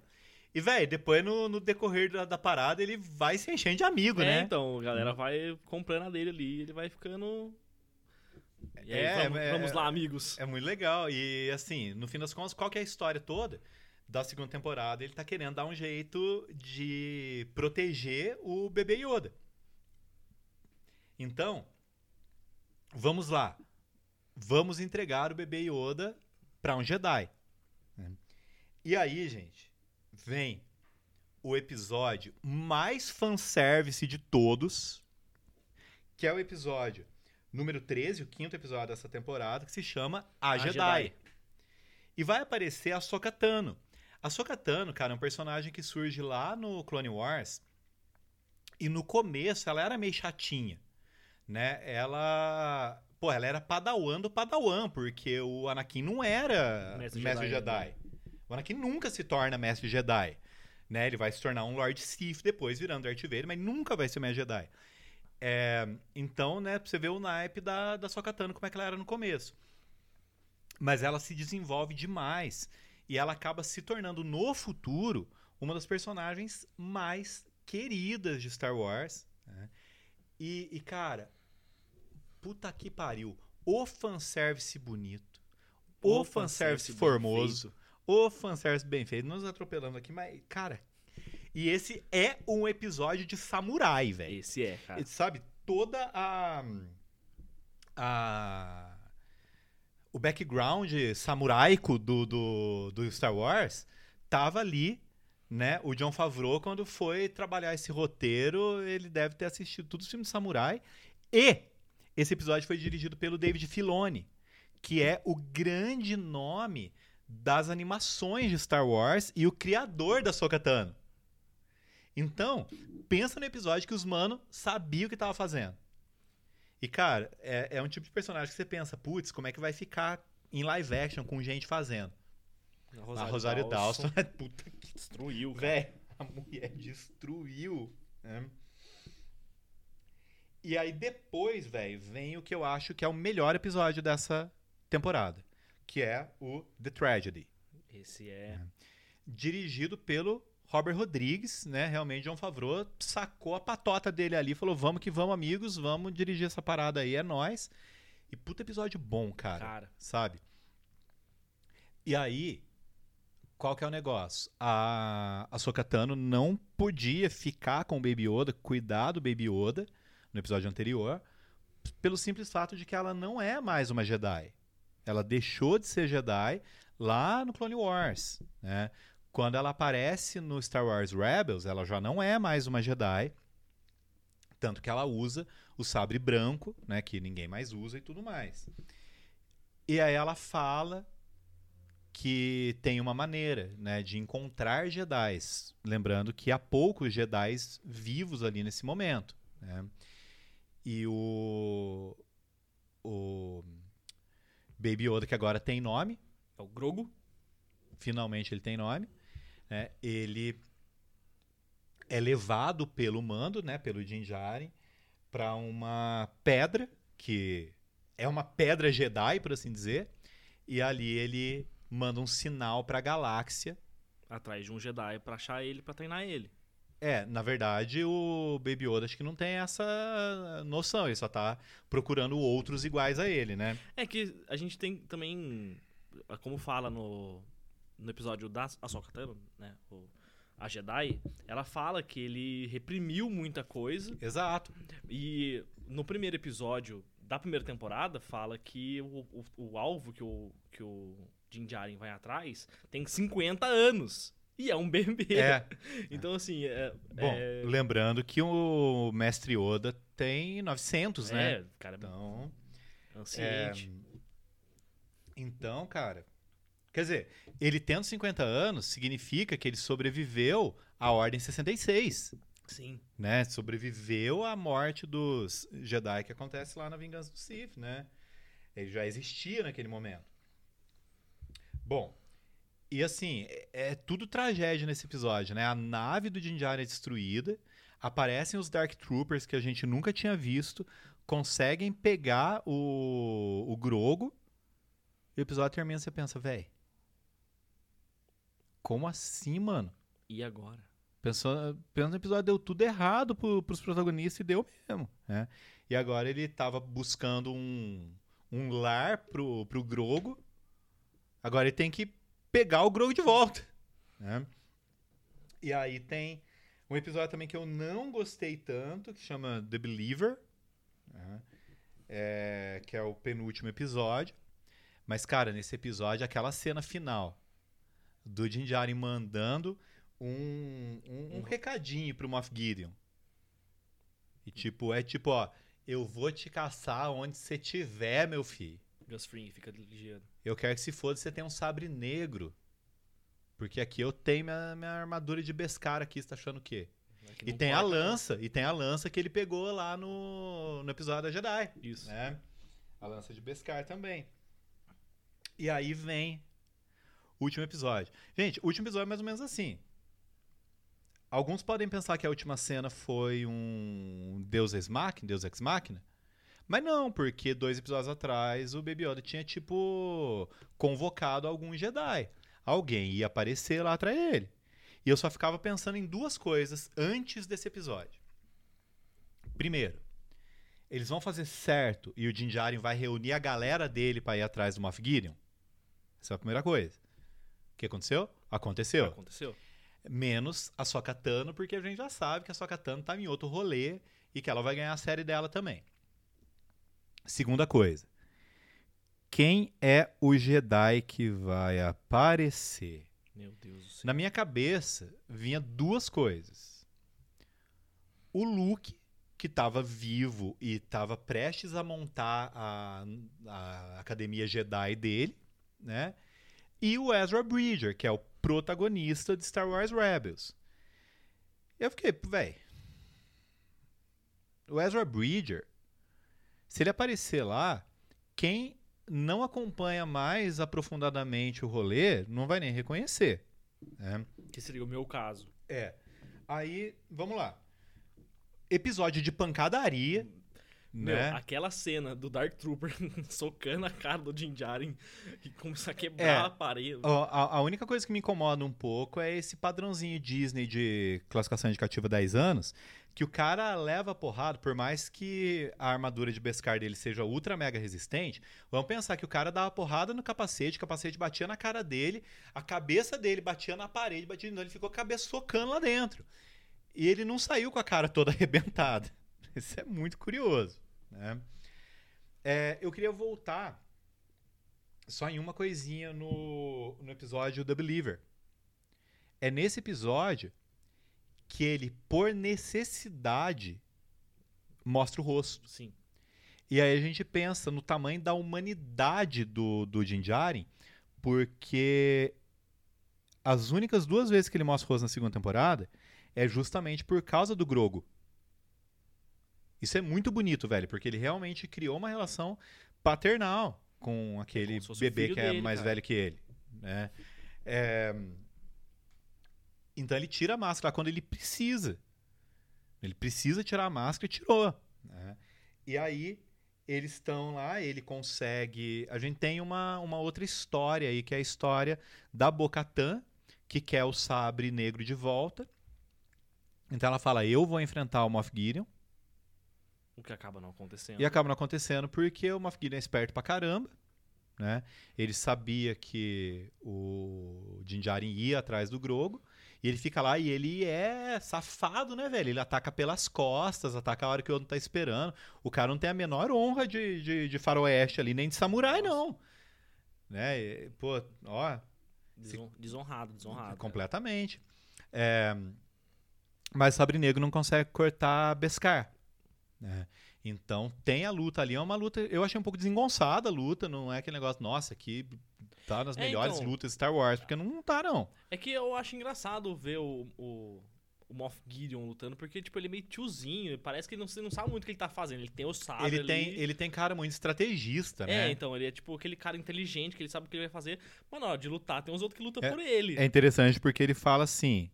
E, velho, depois no, no decorrer da, da parada ele vai se enchendo de amigo, é, né? então, a galera vai comprando a dele ali, ele vai ficando E aí, É, vamos, é- vamos lá, amigos. É muito legal. E assim, no fim das contas, qual que é a história toda? Da segunda temporada, ele tá querendo dar um jeito de proteger o bebê Yoda. Então, vamos lá. Vamos entregar o bebê Yoda pra um Jedi. E aí, gente, vem o episódio mais fanservice de todos, que é o episódio número 13, o quinto episódio dessa temporada, que se chama A, A Jedi. Jedi. E vai aparecer a Sokatano. A Sokatano, cara, é um personagem que surge lá no Clone Wars. E no começo ela era meio chatinha, né? Ela, pô, ela era padawan do padawan, porque o Anakin não era Mestre mestre, Jedi, Jedi. O Anakin nunca se torna mestre Jedi, né? Ele vai se tornar um Lord Sith depois virando Darth Vader, mas nunca vai ser mestre Jedi. É, então, né, pra você ver o naipe da, da Sokatano, como é que ela era no começo. Mas ela se desenvolve demais. E ela acaba se tornando, no futuro, uma das personagens mais queridas de Star Wars. né? E, e, cara, puta que pariu. O fanservice bonito. O, fanservice bem formoso. O fanservice bem feito. Nos atropelando aqui, mas, cara. E esse é um episódio de samurai, velho. Esse é, cara. Sabe, toda a. a o background samuraico do, do, do Star Wars tava ali, né? O John Favreau, quando foi trabalhar esse roteiro, ele deve ter assistido todos os filmes de samurai. E esse episódio foi dirigido pelo David Filoni, que é o grande nome das animações de Star Wars e o criador da Sokatano. Então, pensa no episódio que os mano sabiam o que tava fazendo. E, cara, é, é um tipo de personagem que você pensa, putz, como é que vai ficar em live action com gente fazendo? a Rosário Dawson, (laughs) puta que destruiu. Véi, a mulher destruiu. né? E aí depois, velho, vem o que eu acho que é o melhor episódio dessa temporada, que é o The Tragedy, Esse é. dirigido pelo Robert Rodrigues, né? Realmente John Favreau sacou a patota dele ali, falou: "Vamos que vamos, amigos, vamos dirigir essa parada aí, é nós". E puta episódio bom, cara Cara, sabe? E aí, qual que é o negócio? A, a Sokatano não podia ficar com o Baby Yoda, cuidar do Baby Yoda, no episódio anterior, pelo simples fato de que ela não é mais uma Jedi. Ela deixou de ser Jedi lá no Clone Wars, né? Quando ela aparece no Star Wars Rebels, ela já não é mais uma Jedi, tanto que ela usa o sabre branco, né, que ninguém mais usa e tudo mais. E aí ela fala que tem uma maneira, né, de encontrar Jedi's, lembrando que há poucos Jedi's vivos ali nesse momento, né? E o o Baby Yoda que agora tem nome, é o Grogu. finalmente ele tem nome, né? Ele é levado pelo mando, né, pelo Din Djarin, para uma pedra que é uma pedra Jedi, por assim dizer, e ali ele manda um sinal para a galáxia. Atrás de um Jedi pra achar ele, pra treinar ele. É, na verdade, o Baby Yoda acho que não tem essa noção, ele só tá procurando outros iguais a ele, né? É que a gente tem também, como fala no, no episódio da Ahsoka Tano, né, o, a Jedi, ela fala que ele reprimiu muita coisa Exato. e no primeiro episódio da primeira temporada fala que o, o, o alvo que o, que o Din Djarin vai atrás tem 50 anos e é um bebê. É. (laughs) Então assim, é, Bom, é, lembrando que o Mestre Yoda tem 900, né? é, cara, Então, anciente. Então, cara. Quer dizer, ele tendo 50 anos significa que ele sobreviveu à Ordem 66. Sim. Né? Sobreviveu à morte dos Jedi que acontece lá na Vingança do Sith, né? Ele já existia naquele momento. Bom, e assim, é, é tudo tragédia nesse episódio, né? A nave do Din Djarin é destruída, aparecem os Dark Troopers que a gente nunca tinha visto, conseguem pegar o, o Grogo, e o episódio termina e você pensa, véi, como assim, mano? E agora? Pensando, pensando no episódio, deu tudo errado pro, pros protagonistas e deu mesmo, né? E agora ele tava buscando um, um lar pro, pro Grogo. Agora ele tem que pegar o Grogo de volta. Né? E aí tem um episódio também que eu não gostei tanto, que chama The Believer. né? É, que é o penúltimo episódio. Mas, cara, nesse episódio, aquela cena final do Din Djarin mandando um, um, um recadinho pro Moff Gideon. E tipo, é tipo, ó, eu vou te caçar onde você tiver, meu filho. Gus Fring fica ligeiro. Eu quero que se foda você tenha um sabre negro. Porque aqui eu tenho minha, minha armadura de Beskar aqui, você tá achando o quê? Que E tem a corta, né? lança, e tem a lança que ele pegou lá no, no episódio da Jedi. Isso. né? A lança de Beskar também. E aí vem último episódio. Gente, o último episódio é mais ou menos assim. Alguns podem pensar que a última cena foi um Deus Ex Machina, Deus Ex Machina. Mas não, porque dois episódios atrás o Baby Yoda tinha, tipo, convocado algum Jedi. Alguém ia aparecer lá atrás dele. E eu só ficava pensando em duas coisas antes desse episódio. Primeiro, eles vão fazer certo e o Din Djarin vai reunir a galera dele pra ir atrás do Moff Gideon? Essa é a primeira coisa. O que aconteceu? Aconteceu. Aconteceu? Menos a Sokka Tano, porque a gente já sabe que a Sokka Tano tá em outro rolê e que ela vai ganhar a série dela também. Segunda coisa. Quem é o Jedi que vai aparecer? Meu Deus do céu. Na minha cabeça vinha duas coisas. O Luke, que estava vivo e estava prestes a montar a, a academia Jedi dele, né? E o Ezra Bridger, que é o protagonista de Star Wars Rebels. Eu fiquei, véi. O Ezra Bridger, se ele aparecer lá, quem não acompanha mais aprofundadamente o rolê não vai nem reconhecer. né? Que seria o meu caso. É. Aí, vamos lá. Episódio de pancadaria, Meu, né? aquela cena do Dark Trooper (laughs) socando a cara do Din Djarin e começar a quebrar É. a parede. A, a única coisa que me incomoda um pouco é esse padrãozinho Disney de classificação indicativa 10 anos, que o cara leva porrada, por mais que a armadura de Beskar dele seja ultra mega resistente, vamos pensar que o cara dava porrada no capacete, o capacete batia na cara dele, a cabeça dele batia na parede, batia, então ele ficou cabeça socando lá dentro. E ele não saiu com a cara toda (laughs) arrebentada. Isso é muito curioso. Né? É, eu queria voltar só em uma coisinha no, no episódio The Believer. É nesse episódio que ele, por necessidade, mostra o rosto. Sim. E aí a gente pensa no tamanho da humanidade do, do Din Djarin, porque as únicas duas vezes que ele mostra o rosto na segunda temporada é justamente por causa do Grogo. Isso é muito bonito, velho, porque ele realmente criou uma relação paternal com aquele fosse o bebê que é dele, mais cara. velho que ele. Né? É, Então ele tira a máscara quando ele precisa. Ele precisa tirar a máscara e tirou. né? E aí eles estão lá, ele consegue. A gente tem uma, uma outra história aí, que é a história da Bocatã, que quer o sabre negro de volta. Então ela fala: Eu vou enfrentar o Moff Gideon. O que acaba não acontecendo. E acaba não acontecendo porque o Gideon é esperto pra caramba. Né? Ele sabia que o Din Djarin ia atrás do Grogo. E ele fica lá e ele é safado, né, velho? Ele ataca pelas costas, ataca a hora que o outro tá esperando. O cara não tem a menor honra de, de, de faroeste ali, nem de samurai, Nossa. não. Né? E, pô, ó, Deson- Desonrado, desonrado. completamente. É, mas Sabre Negro não consegue cortar Beskar. Né? Então tem a luta ali, é uma luta. Eu achei um pouco desengonçada a luta, não é aquele negócio, nossa, aqui tá nas É, melhores então. lutas de Star Wars, porque não tá, não. É que eu acho engraçado ver o, o, o Moff Gideon lutando, porque, tipo, ele é meio tiozinho. Parece que ele não, não sabe muito o que ele tá fazendo. Ele tem o sabre Ele tem, ele tem cara muito estrategista, É, né? então, ele é tipo aquele cara inteligente que ele sabe o que ele vai fazer. Mas na hora de lutar, tem uns outros que lutam É- por ele. É interessante porque ele fala assim: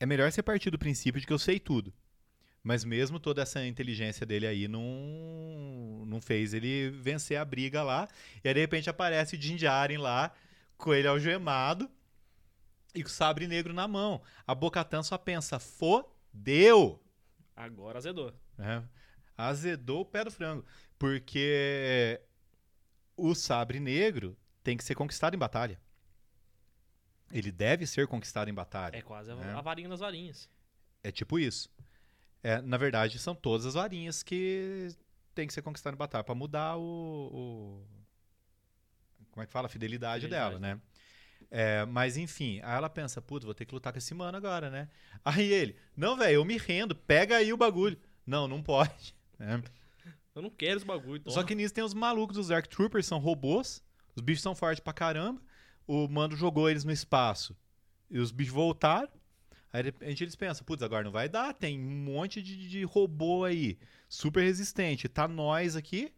é melhor você partir do princípio de que eu sei tudo. Mas mesmo toda essa inteligência dele aí não, não fez ele vencer a briga lá. E aí de repente aparece o Din Djarin lá, com ele algemado e com o sabre negro na mão. A Bocatan só pensa: fodeu! Agora azedou. né? Azedou o pé do frango. Porque o sabre negro tem que ser conquistado em batalha. Ele deve ser conquistado em batalha. É quase a, É. a varinha das varinhas. É tipo isso. É, na verdade, são todas as varinhas que tem que ser conquistadas em batalha pra mudar o, o- Como é que fala? A fidelidade, Fidelidade. dela, né? É, mas enfim, aí ela pensa, puta, vou ter que lutar com esse mano agora, né? Aí ele, não, velho, eu me rendo, pega aí o bagulho. Não, não pode. (laughs) né? Eu não quero esse bagulho. Só que nisso tem os malucos dos Dark Troopers, são robôs, os bichos são fortes pra caramba. O mando jogou eles no espaço e os bichos voltaram. Aí de repente eles pensam, putz, agora não vai dar, tem um monte de, de robô aí, super resistente. Tá nós aqui.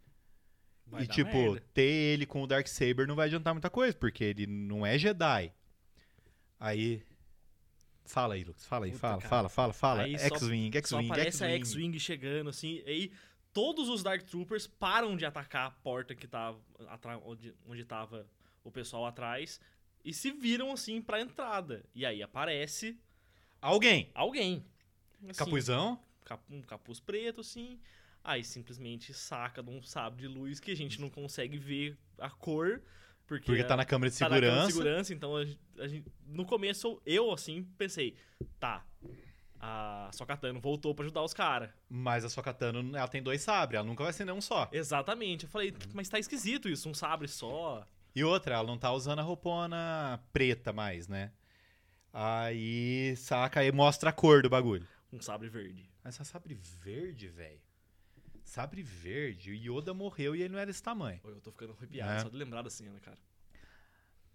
Vai e tipo, merda. ter ele com o Dark Saber não vai adiantar muita coisa, porque ele não é Jedi. Aí. Fala aí, Lucas. Fala aí, Puta, fala, cara. fala, fala, fala. Só- X-Wing, Só X-Wing, aparece a X-Wing. X-Wing chegando, assim, aí todos os Dark Troopers param de atacar a porta que tava atra- onde, onde tava o pessoal atrás e se viram, assim, pra entrada. E aí aparece Alguém. alguém. Assim, Capuzão. cap- um capuz preto, assim. Aí simplesmente saca de um sabre de luz que a gente não consegue ver a cor. Porque, Porque tá na câmera de tá na câmera segurança. de segurança, então a gente- a gente- no começo eu assim pensei, tá, a Sokatano voltou pra ajudar os caras. Mas a Sokatano, ela tem dois sabres, ela nunca vai ser um só. Exatamente. Eu falei, mas tá esquisito isso, um sabre só. E outra, ela não tá usando a roupona preta mais, né? Aí, saca, aí mostra a cor do bagulho. Um sabre verde. Mas essa sabre verde, velho. Sabre verde, o Yoda morreu e ele não era desse tamanho. Eu tô ficando arrepiado É. só de lembrar da cena, cara.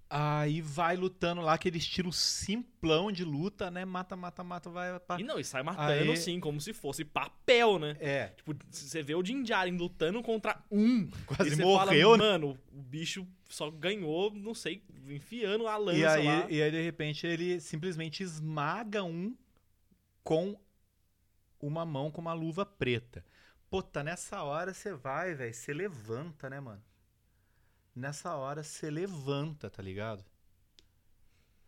Aí vai lutando lá, aquele estilo simplão de luta, né? Mata, mata, mata, vai. Pá. E não, e sai matando Aí- assim, como se fosse papel, né? É, Tipo, você vê o Djarin lutando contra um. quase e você morreu, fala, né? Mano, o bicho só ganhou, não sei, enfiando a lança E aí, lá. e aí, de repente, ele simplesmente esmaga um com uma mão com uma luva preta. Puta, nessa hora você vai, velho, você levanta, né, mano? Nessa hora você levanta, tá ligado?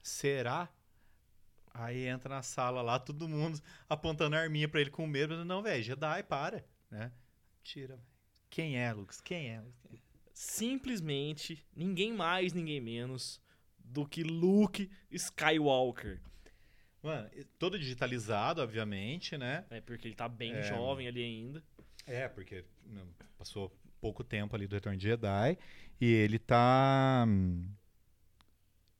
Será? Aí entra na sala lá, todo mundo apontando a arminha pra ele com medo. Não, velho, Jedi, para, né? Tira, velho. Quem é, Lucas? Quem é? Lucas? Simplesmente, ninguém mais, ninguém menos do que Luke Skywalker. Mano, todo digitalizado, obviamente, né? É, porque ele tá bem É. jovem ali ainda. É, porque passou pouco tempo ali do Retorno de Jedi e ele tá.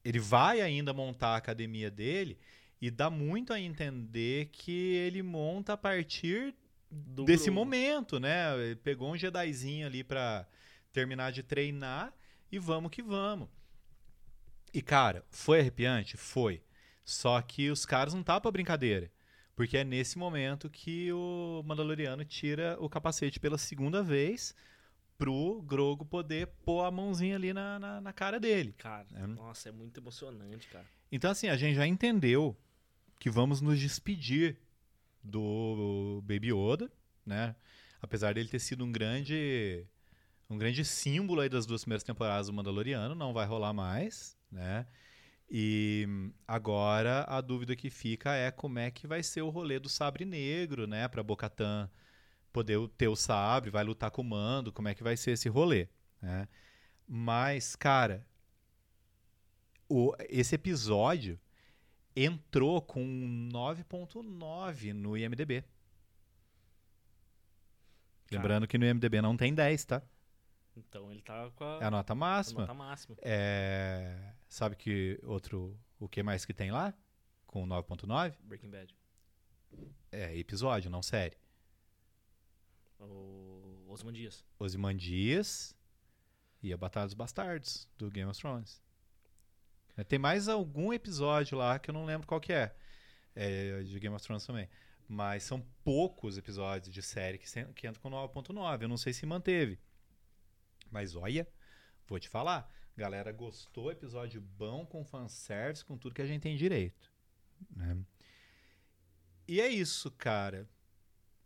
Ele vai ainda montar a academia dele e dá muito a entender que ele monta a partir Do desse Grogu. momento, né? Ele pegou um Jedizinho ali pra terminar de treinar e vamos que vamos. E cara, foi arrepiante? Foi. Só que os caras não tá pra brincadeira. Porque é nesse momento que o Mandaloriano tira o capacete pela segunda vez pro Grogo poder pôr a mãozinha ali na, na, na cara dele. Cara, É. nossa, é muito emocionante, cara. Então, assim, a gente já entendeu que vamos nos despedir do Baby Yoda, né? Apesar dele ter sido um grande um grande símbolo aí das duas primeiras temporadas do Mandaloriano, não vai rolar mais, né? E agora a dúvida que fica é como é que vai ser o rolê do Sabre Negro, né? Pra Bocatan poder ter o sabre, vai lutar com o Mando, como é que vai ser esse rolê, né? Mas, cara, o, esse episódio entrou com 9.9 no IMDB. Lembrando que no IMDB não tem 10, tá? Então ele tá com a, É a nota a máxima. nota máxima. É, Sabe que outro. O que mais que tem lá? Com 9.9? Breaking Bad. É episódio, não série. O Osman Dias. Osimandias e a Batalha dos Bastardos, do Game of Thrones. É, Tem mais algum episódio lá que eu não lembro qual que é. É de Game of Thrones também. Mas são poucos episódios de série que, que entram com 9.9. Eu não sei se manteve. Mas olha, vou te falar. Galera gostou, episódio bom, com fanservice, com tudo que a gente tem direito. né? E é isso, cara.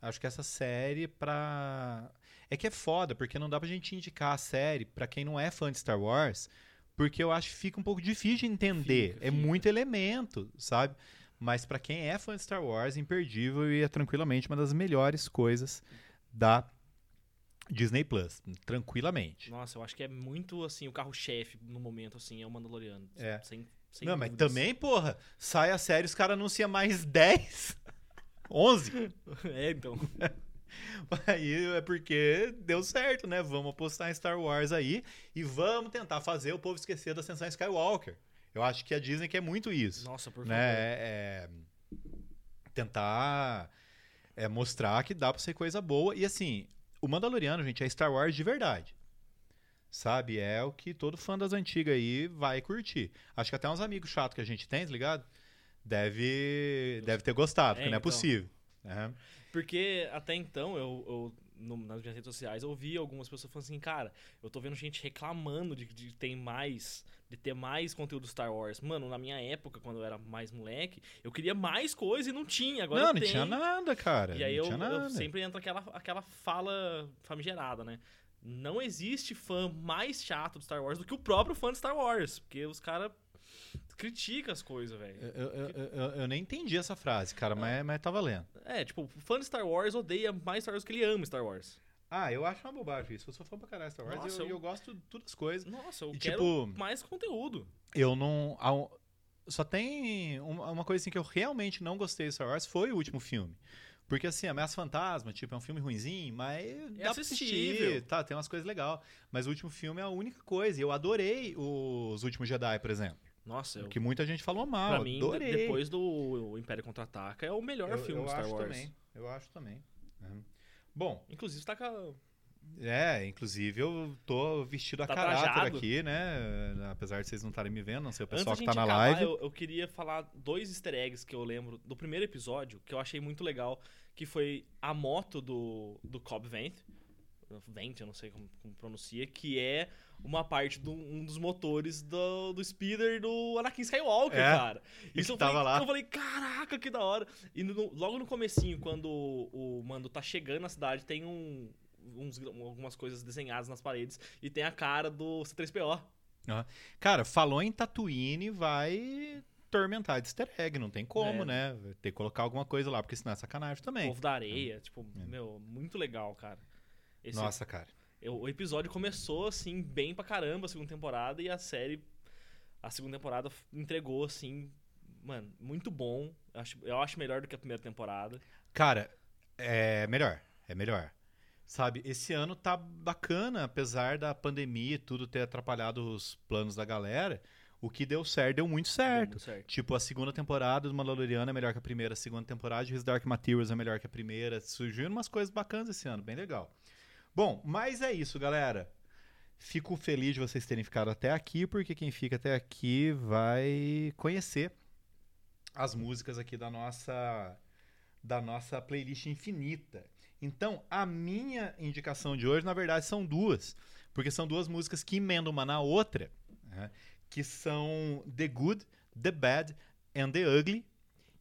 Acho que essa série pra. É que é foda, porque não dá pra gente indicar a série pra quem não é fã de Star Wars, porque eu acho que fica um pouco difícil de entender. Fica, é fica. muito elemento, sabe? Mas pra quem é fã de Star Wars, imperdível e é tranquilamente uma das melhores coisas da Disney Plus, tranquilamente. Nossa, eu acho que é muito, assim, o carro-chefe no momento, assim, é o Mandaloriano. É. Sem, sem não, mas dúvidas. também, porra, sai a série, os caras anunciam mais (laughs) 10, 11. (laughs) É, então. (laughs) Aí é porque deu certo, né? Vamos apostar em Star Wars aí e vamos tentar fazer o povo esquecer da Ascensão Skywalker. Eu acho que a Disney quer muito isso. Nossa, por né? favor. É, é tentar é, mostrar que dá pra ser coisa boa. E assim, o Mandaloriano, gente, é Star Wars de verdade. Sabe? É o que todo fã das antigas aí vai curtir. Acho que até uns amigos chatos que a gente tem, tá ligado? Deve, deve ter gostado, É, porque não é então. possível. né? Porque até então, eu, eu no- nas minhas redes sociais, eu vi algumas pessoas falando assim, cara, eu tô vendo gente reclamando de, de ter mais, de ter mais conteúdo Star Wars. Mano, na minha época, quando eu era mais moleque, eu queria mais coisa e não tinha. Agora não, não tem. tinha nada, cara. E aí não eu, tinha eu sempre entra aquela, aquela fala famigerada, né? Não existe fã mais chato de Star Wars do que o próprio fã de Star Wars. Porque os caras criticam as coisas, velho. Eu, eu, eu- eu- nem entendi essa frase, cara, mas, mas tá valendo. É, tipo, o fã de Star Wars odeia mais Star Wars do que ele ama Star Wars. Ah, eu acho uma bobagem isso. Eu sou fã pra caralho de Star Wars Nossa, eu, eu- gosto de todas as coisas. Nossa, eu E, quero tipo, mais conteúdo. Eu não. Só tem uma, coisa assim que eu realmente não gostei de Star Wars foi o último filme. Porque assim, Ameaça Fantasma, tipo, é um filme ruinzinho, mas dá pra assistível. assistir, tá, tem umas coisas legais. Mas o último filme é a única coisa. E eu adorei os Últimos Jedi, por exemplo. Nossa, eu, Que muita gente falou mal. pra mim, adorei. depois do Império Contra-Ataca, é o melhor eu, filme eu Star acho Wars. também. Eu acho também. Uhum. Bom, Inclusive, tá com é, inclusive eu tô vestido a Tá caráter trajado. aqui, né? Apesar de vocês não estarem me vendo, não sei o pessoal que tá na acabar, live. Eu, eu queria falar dois easter eggs que eu lembro do primeiro episódio, que eu achei muito legal, que foi a moto do, do Cobb Vent, Vent, eu não sei como, como pronuncia, que é uma parte de um dos motores do, do speeder do Anakin Skywalker, É, cara. Isso eu tava falei, lá. eu falei, caraca, que da hora. E no- logo no comecinho, quando o, o Mando tá chegando na cidade, tem um, uns- algumas coisas desenhadas nas paredes e tem a cara do C3PO. Cara, falou em Tatooine, vai tormentar de easter egg, não tem como, É. né? Ter que colocar alguma coisa lá, porque senão é sacanagem também. Povo da areia, tipo, É. meu, muito legal, cara. Esse- Nossa, cara. eu- o episódio começou, assim, bem pra caramba a segunda temporada e a série, a segunda temporada entregou, assim, mano, muito bom. Eu acho, eu acho melhor do que a primeira temporada. Cara, é melhor, é melhor. Sabe, esse ano tá bacana, apesar da pandemia e tudo ter atrapalhado os planos da galera. O que deu certo, deu muito Deu certo. muito certo. Tipo, a segunda temporada do Mandaloriano é melhor que a primeira, a segunda temporada de His Dark Materials é melhor que a primeira. Surgiram umas coisas bacanas esse ano, bem legal. Bom, mas é isso, galera. Fico feliz de vocês terem ficado até aqui, porque quem fica até aqui vai conhecer as músicas aqui da nossa da nossa playlist infinita. Então, a minha indicação de hoje, na verdade, são duas, porque são duas músicas que emendam uma na outra, né? que são The Good, The Bad and The Ugly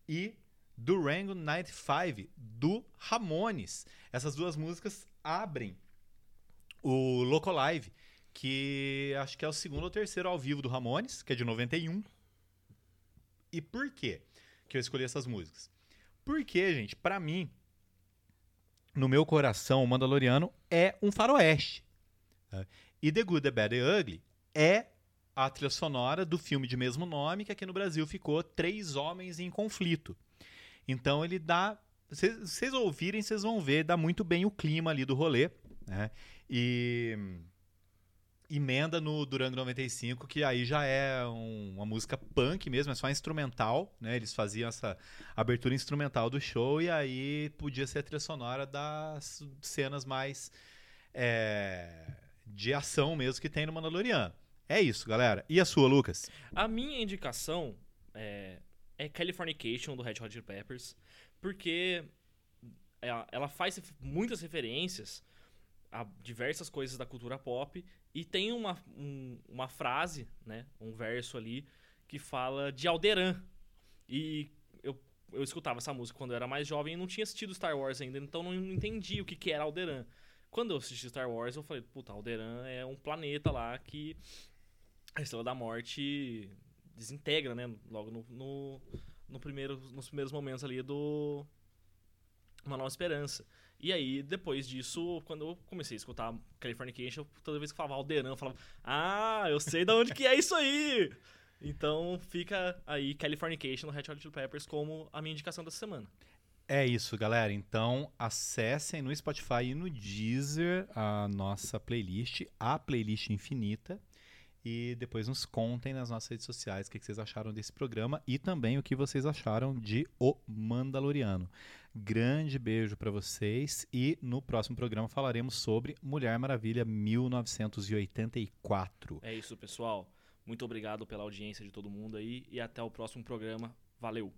e Durango 95 do Ramones. Essas duas músicas abrem o Loco Live, que acho que é o segundo ou terceiro ao vivo do Ramones, que é de 91. E por quê que eu escolhi essas músicas? Porque, gente, pra mim, no meu coração, o Mandaloriano é um faroeste. tá? E The Good, The Bad and The Ugly é a trilha sonora do filme de mesmo nome, que aqui no Brasil ficou Três Homens em Conflito. Então ele dá. Vocês ouvirem, vocês vão ver, dá muito bem o clima ali do rolê. Né? E emenda no Durango 95, que aí já é um- uma música punk mesmo, é só instrumental, né? Eles faziam essa abertura instrumental do show e aí podia ser a trilha sonora das cenas mais é, de ação mesmo que tem no Mandaloriano. É isso, galera. E a sua, Lucas? A minha indicação é, é Californication, do Red Hot Chili Peppers, porque ela, faz muitas referências a diversas coisas da cultura pop e tem uma, um- uma frase, né, um verso ali, que fala de Alderan. E eu, eu escutava essa música quando eu era mais jovem e não tinha assistido Star Wars ainda, então não entendi o que, que era Alderan. Quando eu assisti Star Wars, eu falei, puta, Alderan é um planeta lá que a Estrela da Morte desintegra, né? Logo no, no, no primeiro, nos primeiros momentos ali do, uma nova esperança. E aí, depois disso, quando eu comecei a escutar Californication, toda vez que falava Alderan, eu falava, ah, eu sei de onde que é isso aí! Então fica aí Californication no Red Hot Chili Peppers como a minha indicação dessa semana. É isso, galera. Então acessem no Spotify e no Deezer a nossa playlist, a playlist infinita. E depois nos contem nas nossas redes sociais o que vocês acharam desse programa e também o que vocês acharam de O Mandaloriano. Grande beijo para vocês e no próximo programa falaremos sobre Mulher Maravilha 1984. É isso, pessoal. Muito obrigado pela audiência de todo mundo aí e até o próximo programa. Valeu!